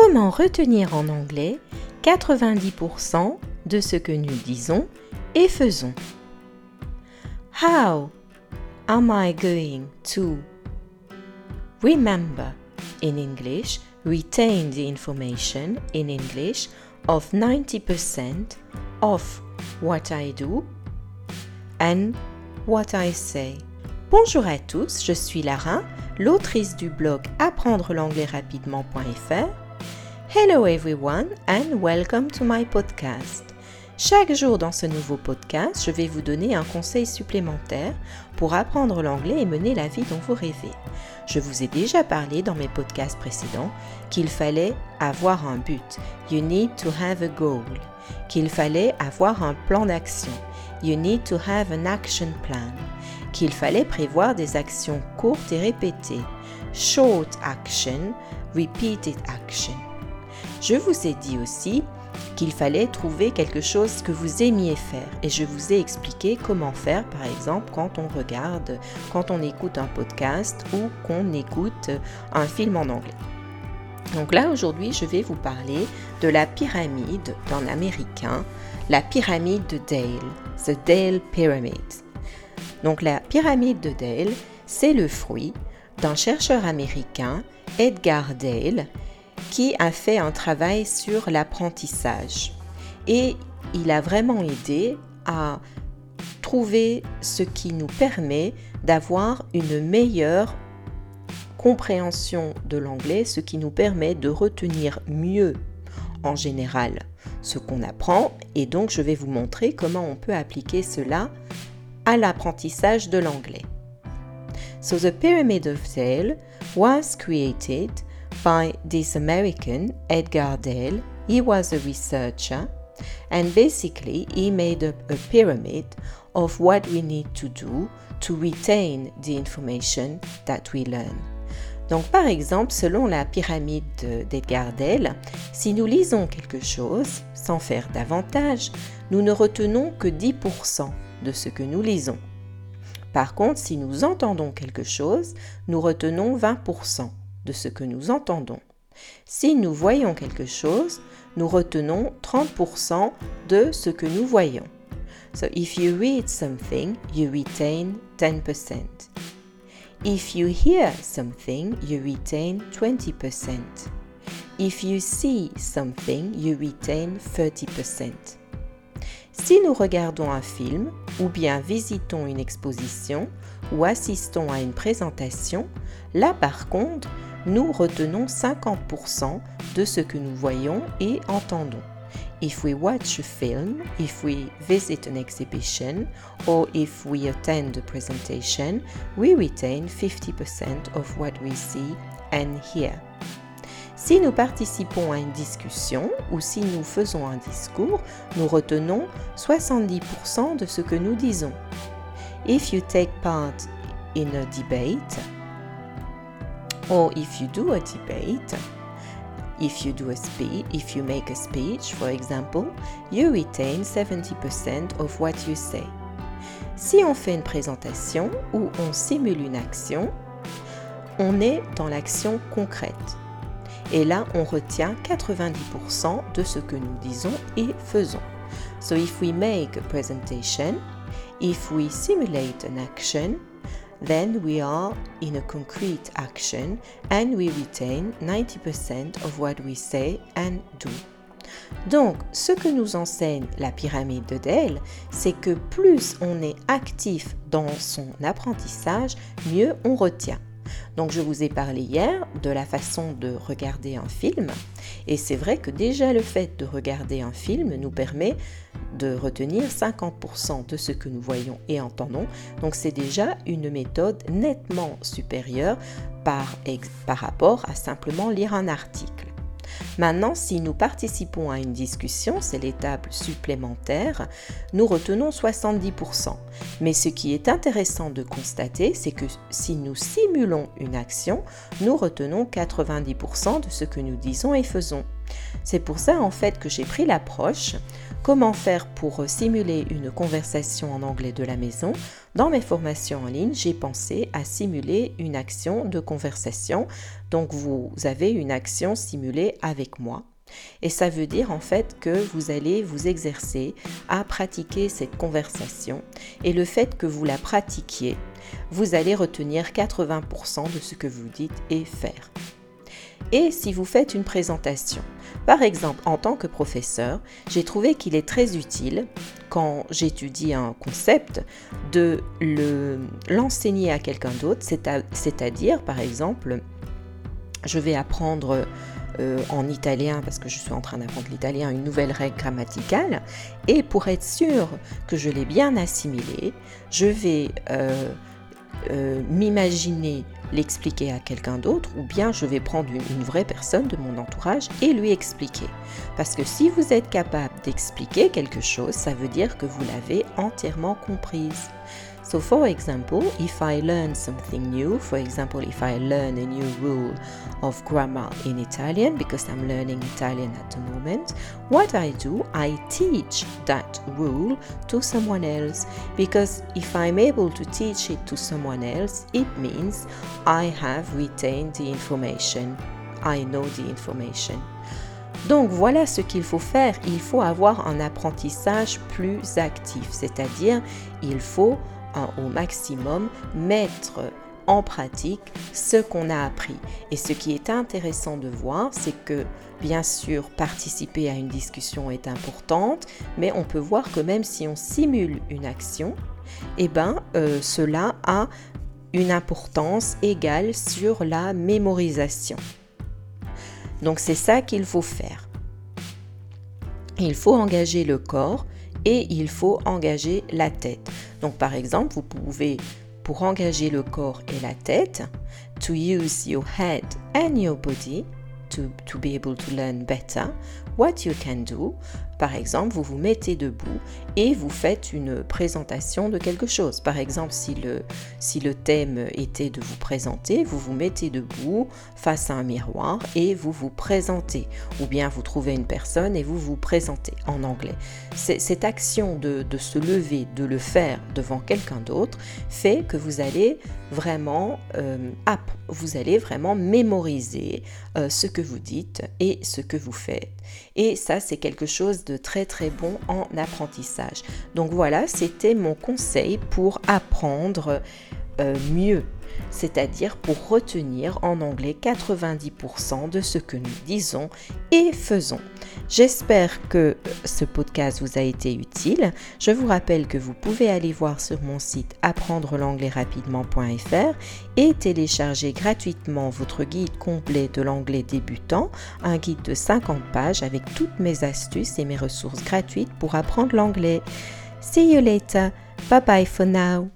Comment retenir en anglais 90% de ce que nous disons et faisons? How am I going to remember? In English, retain the information in English of 90% of what I do and what I say. Bonjour à tous, je suis Lara, l'autrice du blog apprendre l'anglais rapidement.fr. Hello everyone and welcome to my podcast. Chaque jour dans ce nouveau podcast, je vais vous donner un conseil supplémentaire pour apprendre l'anglais et mener la vie dont vous rêvez. Je vous ai déjà parlé dans mes podcasts précédents qu'il fallait avoir un but. You need to have a goal. Qu'il fallait avoir un plan d'action. You need to have an action plan. Qu'il fallait prévoir des actions courtes et répétées. Short action, repeated action. Je vous ai dit aussi qu'il fallait trouver quelque chose que vous aimiez faire. Et je vous ai expliqué comment faire, par exemple, quand on regarde, quand on écoute un podcast ou qu'on écoute un film en anglais. Donc là, aujourd'hui, je vais vous parler de la pyramide d'un Américain, la pyramide de Dale, the Dale Pyramid. Donc la pyramide de Dale, c'est le fruit d'un chercheur américain, Edgar Dale, qui a fait un travail sur l'apprentissage. Et il a vraiment aidé à trouver ce qui nous permet d'avoir une meilleure compréhension de l'anglais, ce qui nous permet de retenir mieux en général ce qu'on apprend. Et donc je vais vous montrer comment on peut appliquer cela à l'apprentissage de l'anglais. So the Pyramid of Dale was created by this American, Edgar Dale. He was a researcher and basically he made up a pyramid of what we need to do to retain the information that we learn. Donc par exemple, selon la pyramide d'Edgar Dale, si nous lisons quelque chose sans faire davantage, nous ne retenons que 10% de ce que nous lisons. Par contre, si nous entendons quelque chose, nous retenons 20% de ce que nous entendons. Si nous voyons quelque chose, nous retenons 30% de ce que nous voyons. So if you read something, you retain 10%. If you hear something, you retain 20%. If you see something, you retain 30%. Si nous regardons un film ou bien visitons une exposition ou assistons à une présentation, là par contre, nous retenons 50% de ce que nous voyons et entendons. If we watch a film, if we visit an exhibition, or if we attend a presentation, we retain 50% of what we see and hear. Si nous participons à une discussion ou si nous faisons un discours, nous retenons 70% de ce que nous disons. If you take part in a debate, or if you do a debate, if you do a speech, if you make a speech, for example, you retain 70% of what you say. Si on fait une présentation ou on simule une action, on est dans l'action concrète. Et là, on retient 90% de ce que nous disons et faisons. So if we make a presentation, if we simulate an action, then we are in a concrete action and we retain 90% of what we say and do. Donc, ce que nous enseigne la pyramide de Dale, c'est que plus on est actif dans son apprentissage, mieux on retient. Donc je vous ai parlé hier de la façon de regarder un film et c'est vrai que déjà le fait de regarder un film nous permet de retenir 50% de ce que nous voyons et entendons. Donc c'est déjà une méthode nettement supérieure par, par rapport à simplement lire un article. Maintenant, si nous participons à une discussion, c'est l'étape supplémentaire, nous retenons 70%. Mais ce qui est intéressant de constater, c'est que si nous simulons une action, nous retenons 90% de ce que nous disons et faisons. C'est pour ça en fait que j'ai pris l'approche comment faire pour simuler une conversation en anglais de la maison? Dans mes formations en ligne, j'ai pensé à simuler une action de conversation. Donc vous avez une action simulée avec moi. Et ça veut dire en fait que vous allez vous exercer à pratiquer cette conversation. Et le fait que vous la pratiquiez, vous allez retenir 80% de ce que vous dites et faire. Et si vous faites une présentation, par exemple, en tant que professeur, j'ai trouvé qu'il est très utile, quand j'étudie un concept, de l'enseigner à quelqu'un d'autre, c'est-à-dire, par exemple, je vais apprendre euh, en italien, parce que je suis en train d'apprendre l'italien, une nouvelle règle grammaticale, et pour être sûr que je l'ai bien assimilée, je vais euh, euh, m'imaginer l'expliquer à quelqu'un d'autre ou bien je vais prendre une, vraie personne de mon entourage et lui expliquer. Parce que si vous êtes capable d'expliquer quelque chose, ça veut dire que vous l'avez entièrement comprise. So, for example, if I learn something new, for example, if I learn a new rule of grammar in Italian, because I'm learning Italian at the moment, what I do, I teach that rule to someone else. Because if I'm able to teach it to someone else, it means I have retained the information. I know the information. Donc voilà ce qu'il faut faire. Il faut avoir un apprentissage plus actif, c'est-à-dire il faut au maximum mettre en pratique ce qu'on a appris. Et ce qui est intéressant de voir, c'est que bien sûr, participer à une discussion est importante, mais on peut voir que même si on simule une action, eh ben, euh, cela a une importance égale sur la mémorisation. Donc c'est ça qu'il faut faire. Il faut engager le corps et il faut engager la tête. Donc par exemple, vous pouvez, pour engager le corps et la tête, to use your head and your body to, to be able to learn better, what you can do, par exemple, vous vous mettez debout et vous faites une présentation de quelque chose. Par exemple, si le, si le thème était de vous présenter, vous vous mettez debout face à un miroir et vous vous présentez. Ou bien vous trouvez une personne et vous vous présentez en anglais. Cette action de, de se lever, de le faire devant quelqu'un d'autre, fait que vous allez vraiment euh, vous allez vraiment mémoriser euh, ce que vous dites et ce que vous faites. Et ça, c'est quelque chose très très bon en apprentissage. Donc voilà, c'était mon conseil pour apprendre euh, mieux c'est-à-dire pour retenir en anglais 90% de ce que nous disons et faisons. J'espère que ce podcast vous a été utile. Je vous rappelle que vous pouvez aller voir sur mon site apprendre l'anglais rapidement.fr et télécharger gratuitement votre guide complet de l'anglais débutant, un guide de 50 pages avec toutes mes astuces et mes ressources gratuites pour apprendre l'anglais. See you later. Bye bye for now.